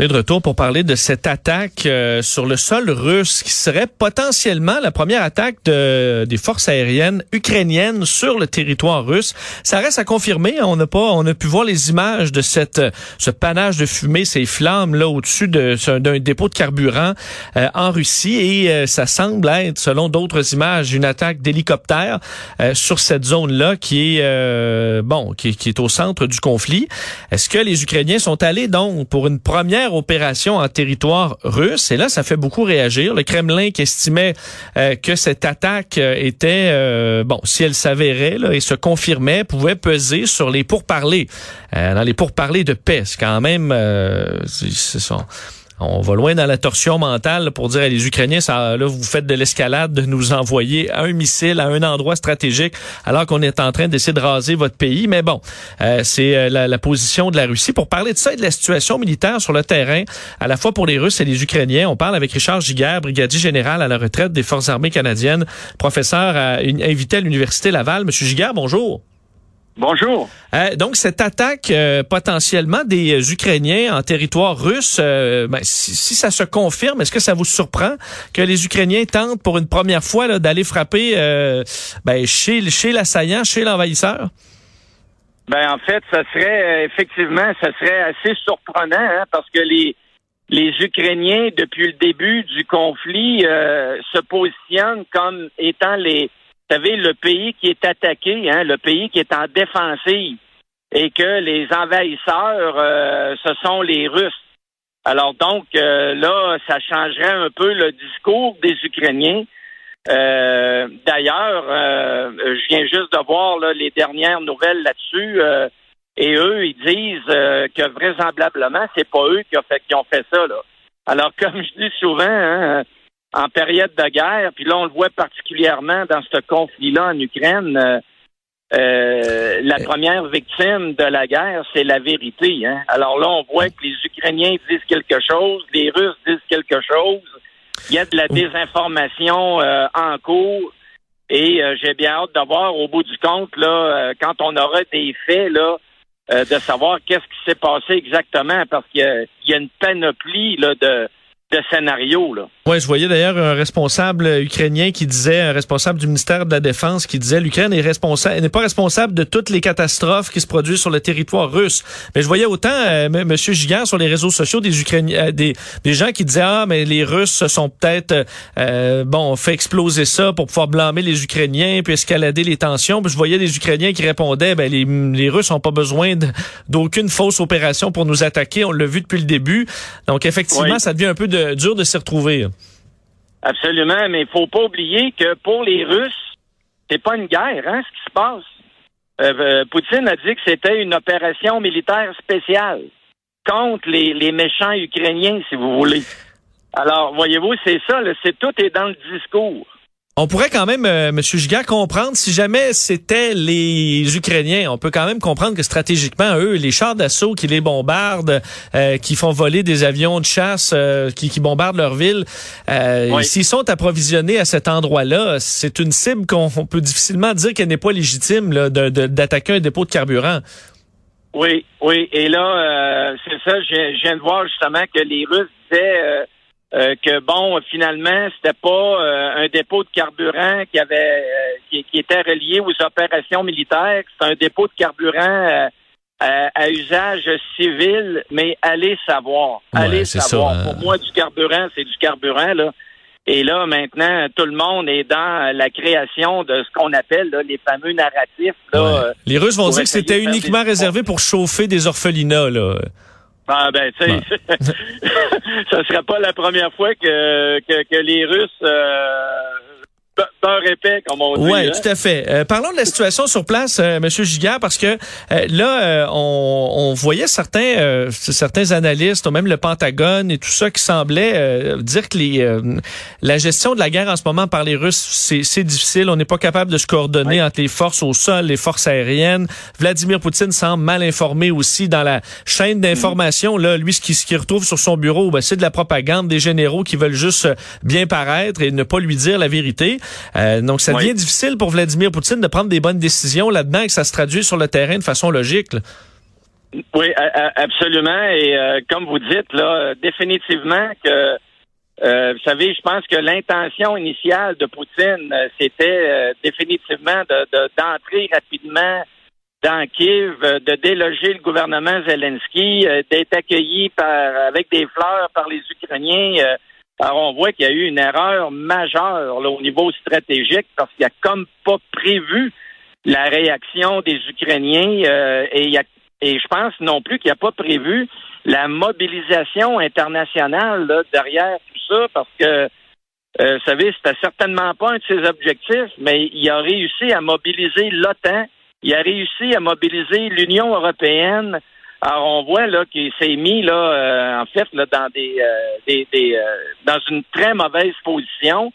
On est de retour pour parler de cette attaque euh, sur le sol russe qui serait potentiellement la première attaque de, des forces aériennes ukrainiennes sur le territoire russe. Ça reste à confirmer. On n'a pas, on a pu voir les images de cette, ce panache de fumée, ces flammes là au-dessus de, d'un dépôt de carburant euh, en Russie et euh, ça semble être, selon d'autres images, une attaque d'hélicoptère sur cette zone-là qui est bon, qui, qui est au centre du conflit. Est-ce que les Ukrainiens sont allés donc pour une première opération en territoire russe. Et là, ça fait beaucoup réagir. Le Kremlin qui estimait euh, que cette attaque euh, était, euh, bon, si elle s'avérait et se confirmait, pouvait peser sur les pourparlers, dans les pourparlers de paix. C'est quand même, on va loin dans la torsion mentale pour dire à les Ukrainiens, ça, là, vous faites de l'escalade de nous envoyer un missile à un endroit stratégique alors qu'on est en train d'essayer de raser votre pays. Mais bon, euh, c'est euh, la, position de la Russie. Pour parler de ça et de la situation militaire sur le terrain, à la fois pour les Russes et les Ukrainiens, on parle avec Richard Giguère, brigadier général à la retraite des Forces armées canadiennes, professeur à, invité à l'Université Laval. Monsieur Giguère, bonjour. Bonjour. Euh, donc, cette attaque euh, potentiellement des euh, Ukrainiens en territoire russe, ben, si, ça se confirme, est-ce que ça vous surprend que les Ukrainiens tentent pour une première fois d'aller frapper ben, chez, chez l'assaillant, chez l'envahisseur? Ben, en fait, ça serait effectivement, ça serait assez surprenant hein, parce que les, les Ukrainiens, depuis le début du conflit, se positionnent comme étant les vous savez, le pays qui est attaqué, hein, le pays qui est en défensive, et que les envahisseurs, euh, ce sont les Russes. Alors donc, euh, là, ça changerait un peu le discours des Ukrainiens. Euh, d'ailleurs, je viens juste de voir les dernières nouvelles là-dessus, et eux, ils disent que vraisemblablement, c'est pas eux qui ont fait, ça. Alors, comme je dis souvent, hein, en période de guerre, puis là on le voit particulièrement dans ce conflit-là en Ukraine, euh, euh, la première victime de la guerre, c'est la vérité. Hein? Alors là, on voit que les Ukrainiens disent quelque chose, les Russes disent quelque chose, il y a de la désinformation euh, en cours, et j'ai bien hâte de voir au bout du compte, là, quand on aura des faits, là, de savoir qu'est-ce qui s'est passé exactement, parce qu'il y, a une panoplie là, de de scénario. Là. Ouais, je voyais d'ailleurs un responsable ukrainien qui disait, un responsable du ministère de la Défense qui disait l'Ukraine est responsable, n'est pas responsable de toutes les catastrophes qui se produisent sur le territoire russe. Mais je voyais autant euh, Monsieur Gigant sur les réseaux sociaux des Ukrainiens, euh, des, des gens qui disaient ah mais les Russes se sont peut-être euh, bon fait exploser ça pour pouvoir blâmer les Ukrainiens puis escalader les tensions. Puis je voyais des Ukrainiens qui répondaient ben les, les Russes n'ont pas besoin d'aucune fausse opération pour nous attaquer. On l'a vu depuis le début. Donc effectivement, ça devient un peu de, dur de s'y retrouver. Absolument, mais il faut pas oublier que pour les Russes, c'est pas une guerre, hein, ce qui se passe. Euh, euh, Poutine a dit que c'était une opération militaire spéciale contre les, les méchants ukrainiens, si vous voulez. Alors, voyez-vous, c'est ça, c'est tout est dans le discours. On pourrait quand même, euh, Monsieur Giga, comprendre si jamais c'était les Ukrainiens. On peut quand même comprendre que stratégiquement, eux, les chars d'assaut qui les bombardent, euh, qui font voler des avions de chasse, euh, qui, qui, bombardent leur ville, euh, s'ils sont approvisionnés à cet endroit-là, c'est une cible qu'on peut difficilement dire qu'elle n'est pas légitime d'attaquer un dépôt de carburant. Oui, oui. Et là, c'est ça. Je, je, viens de voir justement que les Russes disaient euh, que bon, finalement, c'était pas euh, un dépôt de carburant qui avait euh, qui, était relié aux opérations militaires, c'est un dépôt de carburant à, usage civil, mais allez savoir, allez savoir. Hein. Pour moi, du carburant, c'est du carburant là. Et là, maintenant, tout le monde est dans la création de ce qu'on appelle là, les fameux narratifs. Là, Ouais. Les Russes vont dire que c'était uniquement des- réservé pour chauffer des orphelinats. Là. Ah ben, tu sais, ça serait pas la première fois que, que, que les Russes euh, beurre épais, comme on dit. Oui, hein. tout à fait. Euh, parlons de la situation sur place, euh, Monsieur Giguère, parce que euh, là, euh, on, on voyait certains euh, certains analystes, ou même le Pentagone et tout ça, qui semblaient euh, dire que les, euh, la gestion de la guerre en ce moment par les Russes, c'est difficile. On n'est pas capable de se coordonner entre les forces au sol, les forces aériennes. Vladimir Poutine semble mal informé aussi dans la chaîne d'information. Là, lui, ce qu'il retrouve sur son bureau, ben, c'est de la propagande des généraux qui veulent juste bien paraître et ne pas lui dire la vérité. Euh, donc, ça Oui. devient difficile pour Vladimir Poutine de prendre des bonnes décisions là-dedans et que ça se traduit sur le terrain de façon logique. là. Oui, absolument. Et euh, comme vous dites, là, définitivement que euh, vous savez, je pense que l'intention initiale de Poutine, c'était définitivement de- de- d'entrer rapidement dans Kiev, de déloger le gouvernement Zelensky, d'être accueilli par avec des fleurs par les Ukrainiens. Alors on voit qu'il y a eu une erreur majeure au niveau stratégique parce qu'il a comme pas prévu la réaction des Ukrainiens euh, et il y a et je pense non plus qu'il n'y a pas prévu la mobilisation internationale derrière tout ça, parce que, euh, vous savez, c'était certainement pas un de ses objectifs, mais il a réussi à mobiliser l'OTAN, il a réussi à mobiliser l'Union européenne. Alors, on voit là qu'il s'est mis là, euh, en fait, dans des, euh, euh, dans une très mauvaise position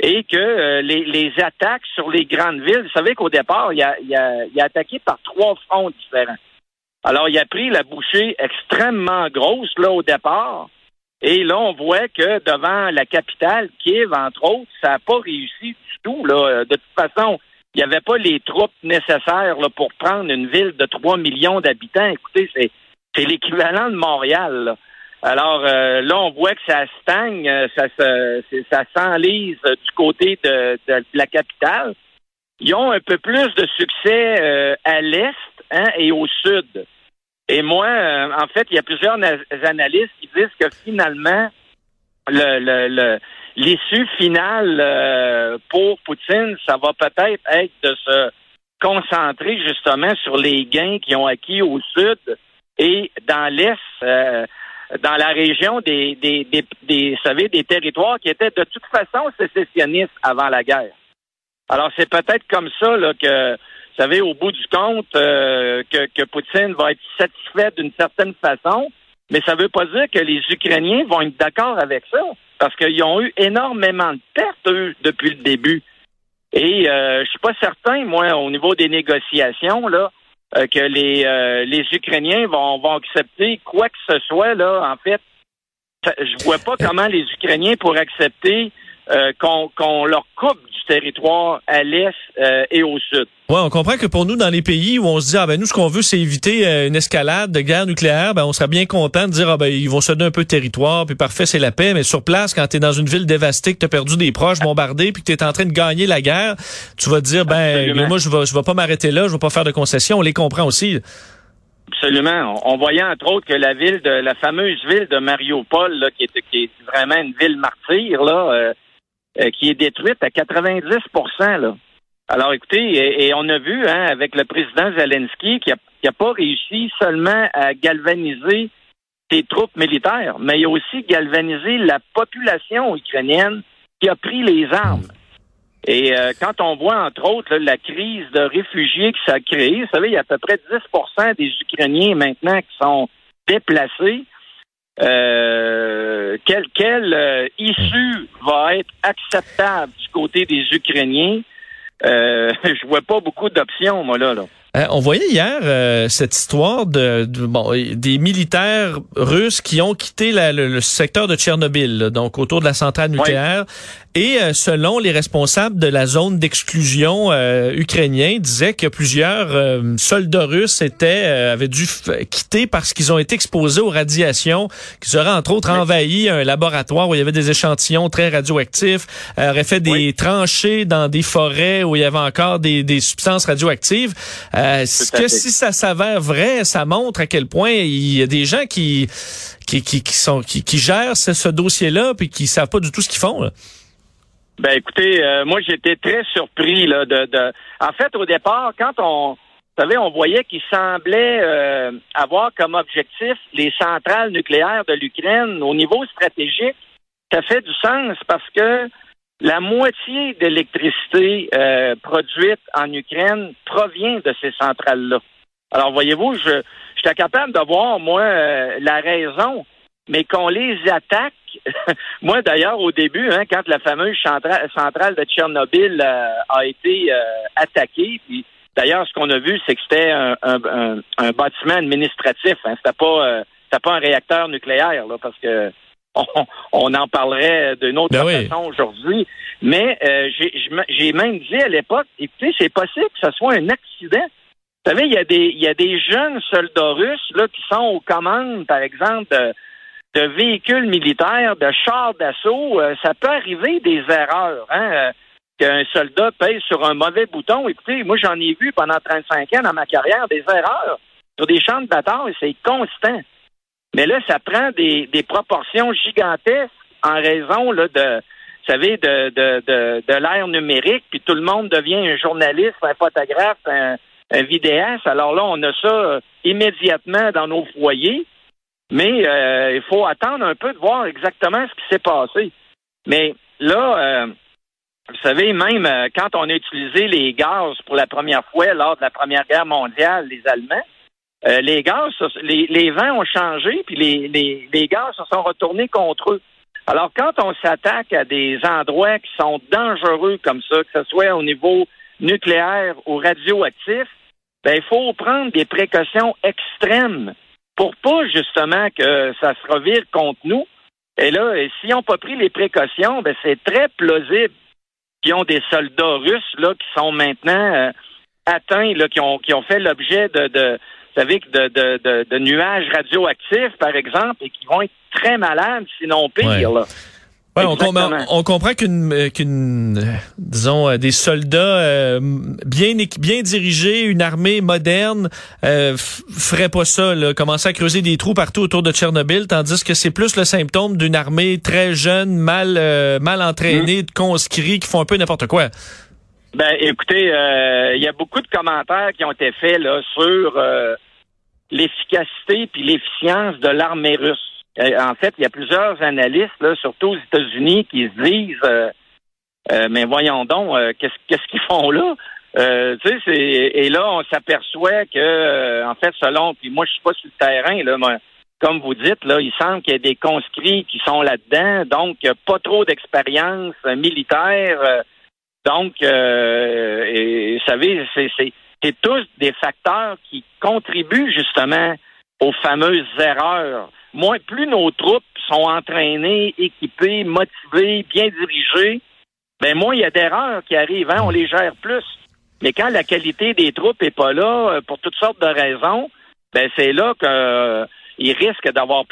et que les, attaques sur les grandes villes, vous savez qu'au départ, il a, il, a, il a attaqué par trois fronts différents. Alors, il a pris la bouchée extrêmement grosse là au départ. Et là, on voit que devant la capitale, Kiev, entre autres, ça n'a pas réussi du tout. Là. De toute façon, il n'y avait pas les troupes nécessaires là, pour prendre une ville de 3 millions d'habitants. Écoutez, c'est, c'est l'équivalent de Montréal. là. Alors euh, là, on voit que ça stagne, euh, ça, se, ça s'enlise euh, du côté de, de- la capitale. Ils ont un peu plus de succès euh, à l'est hein, et au sud. Et moi, euh, en fait, il y a plusieurs na- analystes qui disent que finalement, le, le, le- l'issue finale euh, pour Poutine, ça va peut-être être de se concentrer justement sur les gains qu'ils ont acquis au sud et dans l'est, euh, dans la région des, des, des, des, vous savez, des territoires qui étaient de toute façon sécessionnistes avant la guerre. Alors, c'est peut-être comme ça là, que, vous savez, au bout du compte, euh, que, que Poutine va être satisfait d'une certaine façon, mais ça ne veut pas dire que les Ukrainiens vont être d'accord avec ça, parce qu'ils ont eu énormément de pertes, eux, depuis le début. Et euh, je suis pas certain, moi, au niveau des négociations, là, euh, que les, euh, les Ukrainiens vont, vont accepter quoi que ce soit, là, en fait. Je vois pas comment les Ukrainiens pourraient accepter euh, qu'on leur coupe du territoire à l'est euh, et au sud. Ouais, on comprend que pour nous, dans les pays où on se dit, ah ben nous, ce qu'on veut, c'est éviter euh, une escalade de guerre nucléaire, ben on serait bien content de dire, ah ben ils vont se donner un peu de territoire, puis parfait, c'est la paix. Mais sur place, quand tu es dans une ville dévastée, que tu as perdu des proches, bombardés, puis que tu es en train de gagner la guerre, tu vas te dire, ben moi, je vais, je vais pas m'arrêter là, je vais pas faire de concessions. On les comprend aussi. Absolument. On, on voyait entre autres que la ville de la fameuse ville de Mariupol, là, qui, est, qui est vraiment une ville martyre, là, euh, qui est détruite à 90 là. Alors écoutez, et, on a vu hein, avec le président Zelensky qui a, qui a pas réussi seulement à galvaniser ses troupes militaires, mais il a aussi galvanisé la population ukrainienne qui a pris les armes. Et euh, quand on voit, entre autres, la crise de réfugiés que ça a créé, vous savez, il y a à peu près 10% des Ukrainiens maintenant qui sont déplacés. Euh, quelle quelle euh, issue va être acceptable du côté des Ukrainiens? Euh, je vois pas beaucoup d'options, moi, là. là. Euh, on voyait hier euh, cette histoire de, de- bon des militaires russes qui ont quitté la- le, le secteur de Tchernobyl, là, donc autour de la centrale nucléaire. Et euh, selon les responsables de la zone d'exclusion euh, ukrainien, disaient que plusieurs euh, soldats russes étaient euh, avaient dû quitter parce qu'ils ont été exposés aux radiations, qu'ils auraient entre autres envahi un laboratoire où il y avait des échantillons très radioactifs, euh, auraient fait des Oui. tranchées dans des forêts où il y avait encore des, des substances radioactives. Euh, ce Tout à que fait. si ça s'avère vrai, ça montre à quel point il y a des gens qui qui, qui, qui sont qui, qui gèrent ce, ce dossier-là puis qui savent pas du tout ce qu'ils font. là. Ben écoutez, euh, moi j'étais très surpris là de, de. En fait, au départ, quand on, vous savez, on voyait qu'il semblait euh, avoir comme objectif les centrales nucléaires de l'Ukraine au niveau stratégique. Ça fait du sens parce que la moitié de l'électricité euh, produite en Ukraine provient de ces centrales-là. Alors, voyez-vous, je j'étais capable de voir, moi, la raison, mais qu'on les attaque. moi, d'ailleurs, au début, hein, quand la fameuse centra- centrale de Tchernobyl euh, a été euh, attaquée, puis d'ailleurs, ce qu'on a vu, c'est que c'était un, un, un- un bâtiment administratif. Hein, c'était pas euh, pas un réacteur nucléaire, là, parce que on, on en parlerait d'une autre Ben oui. façon aujourd'hui. Mais j'ai même dit à l'époque, écoutez, c'est possible que ce soit un accident. Vous savez, il y a des il y a des jeunes soldats russes là qui sont aux commandes, par exemple, de, de véhicules militaires, de chars d'assaut. Euh, ça peut arriver des erreurs, hein, euh, qu'un soldat pèse sur un mauvais bouton. Écoutez, moi j'en ai vu pendant 35 ans dans ma carrière des erreurs sur des champs de bataille, c'est constant. Mais là, ça prend des, des proportions gigantesques en raison là, de, vous savez, de, de, de, de l'ère numérique, puis tout le monde devient un journaliste, un photographe, un, un vidéaste. Alors là, on a ça euh, immédiatement dans nos foyers, mais euh, il faut attendre un peu de voir exactement ce qui s'est passé. Mais là, euh, vous savez, même euh, quand on a utilisé les gaz pour la première fois lors de la Première Guerre mondiale, les Allemands, euh, les gaz, les, les vents ont changé, puis les, les, les gaz se sont retournés contre eux. Alors, quand on s'attaque à des endroits qui sont dangereux comme ça, que ce soit au niveau nucléaire ou radioactif, ben, il faut prendre des précautions extrêmes pour pas justement que ça se revire contre nous. Et là, et s'ils n'ont pas pris les précautions, ben, c'est très plausible qu'ils ont des soldats russes là qui sont maintenant euh, atteints, là, qui ont qui ont fait l'objet de, de vous savez, de, de, de, de nuages radioactifs, par exemple, et qui vont être très malades, sinon pire. Ouais. Là. Ouais, on, Exactement. com- on comprend qu'une, euh, qu'une, euh, disons, euh, des soldats euh, bien bien dirigés, une armée moderne, euh, ferait pas ça, là, commencer à creuser des trous partout autour de Tchernobyl, tandis que c'est plus le symptôme d'une armée très jeune, mal, euh, mal entraînée, de conscrits qui font un peu n'importe quoi. Ben, écoutez, euh, il y a beaucoup de commentaires qui ont été faits là sur euh, l'efficacité puis l'efficience de l'armée russe. Euh, en fait, il y a plusieurs analystes, là, surtout aux États-Unis, qui se disent, euh, euh, mais voyons donc, euh, qu'est-ce qu'ils font là? Et là on s'aperçoit que, en fait, selon, puis moi je suis pas sur le terrain là, moi, comme vous dites là, il semble qu'il y a des conscrits qui sont là-dedans, donc pas trop d'expérience militaire. donc, et, vous savez, c'est tous des facteurs qui contribuent justement aux fameuses erreurs. Moins, plus nos troupes sont entraînées, équipées, motivées, bien dirigées, ben moins il y a d'erreurs qui arrivent. Hein, on les gère plus. Mais quand la qualité des troupes est pas là, euh, pour toutes sortes de raisons, ben c'est là qu'ils risquent d'avoir